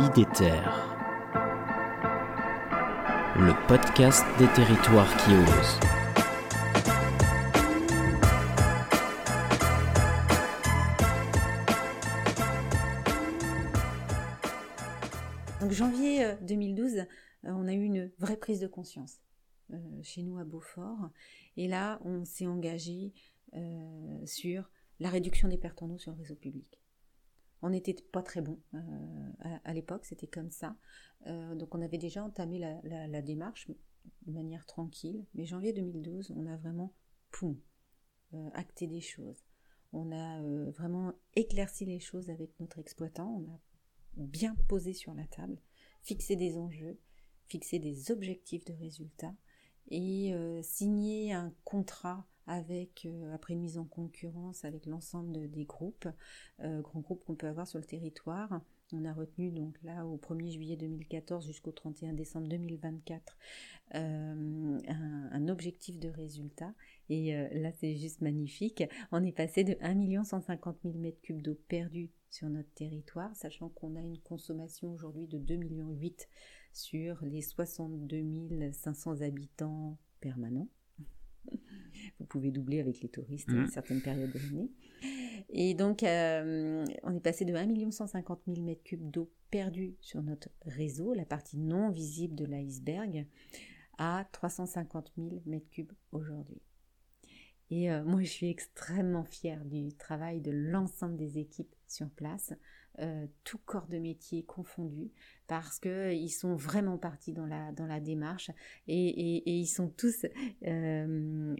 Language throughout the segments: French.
IDETER, le podcast des territoires qui osent. Donc janvier 2012, euh, on a eu une vraie prise de conscience euh, chez nous à Beaufort. Et là, on s'est engagé euh, sur la réduction des pertes en eau sur le réseau public. On n'était pas très bon à, l'époque, c'était comme ça. donc on avait déjà entamé la, démarche de manière tranquille. Mais janvier 2012, on a vraiment, poum, acté des choses. On a vraiment éclairci les choses avec notre exploitant. On a bien posé sur la table, fixer des enjeux, fixer des objectifs de résultats et euh, signer un contrat avec, euh, après une mise en concurrence avec l'ensemble des groupes, euh, grands groupes qu'on peut avoir sur le territoire. On a retenu donc là au 1er juillet 2014 jusqu'au 31 décembre 2024 un, un, objectif de résultat. Et là c'est juste magnifique. On est passé de 1 150 000 m3 d'eau perdue sur notre territoire, sachant qu'on a une consommation aujourd'hui de 2,8 millions sur les 62 500 habitants permanents. Pouvez doubler avec les touristes à mmh. certaines périodes de l'année. Et donc, euh, on est passé de 1 150 000 m3 d'eau perdue sur notre réseau, la partie non visible de l'iceberg, à 350 000 m3 aujourd'hui. Et euh, moi, je suis extrêmement fière du travail de l'ensemble des équipes sur place, euh, tout corps de métier confondu, parce qu'ils sont vraiment partis dans la, dans la démarche et, ils sont tous euh,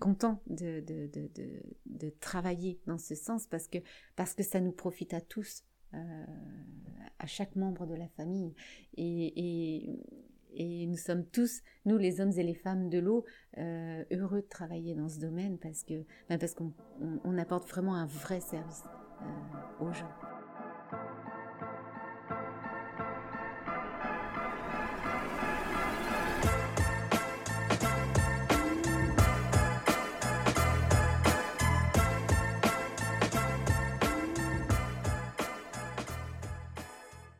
contents de, de, travailler dans ce sens parce que, parce que ça nous profite à tous. à chaque membre de la famille et nous sommes tous, nous les hommes et les femmes de l'eau, euh, heureux de travailler dans ce domaine parce que ben qu'on apporte vraiment un vrai service euh, aux gens.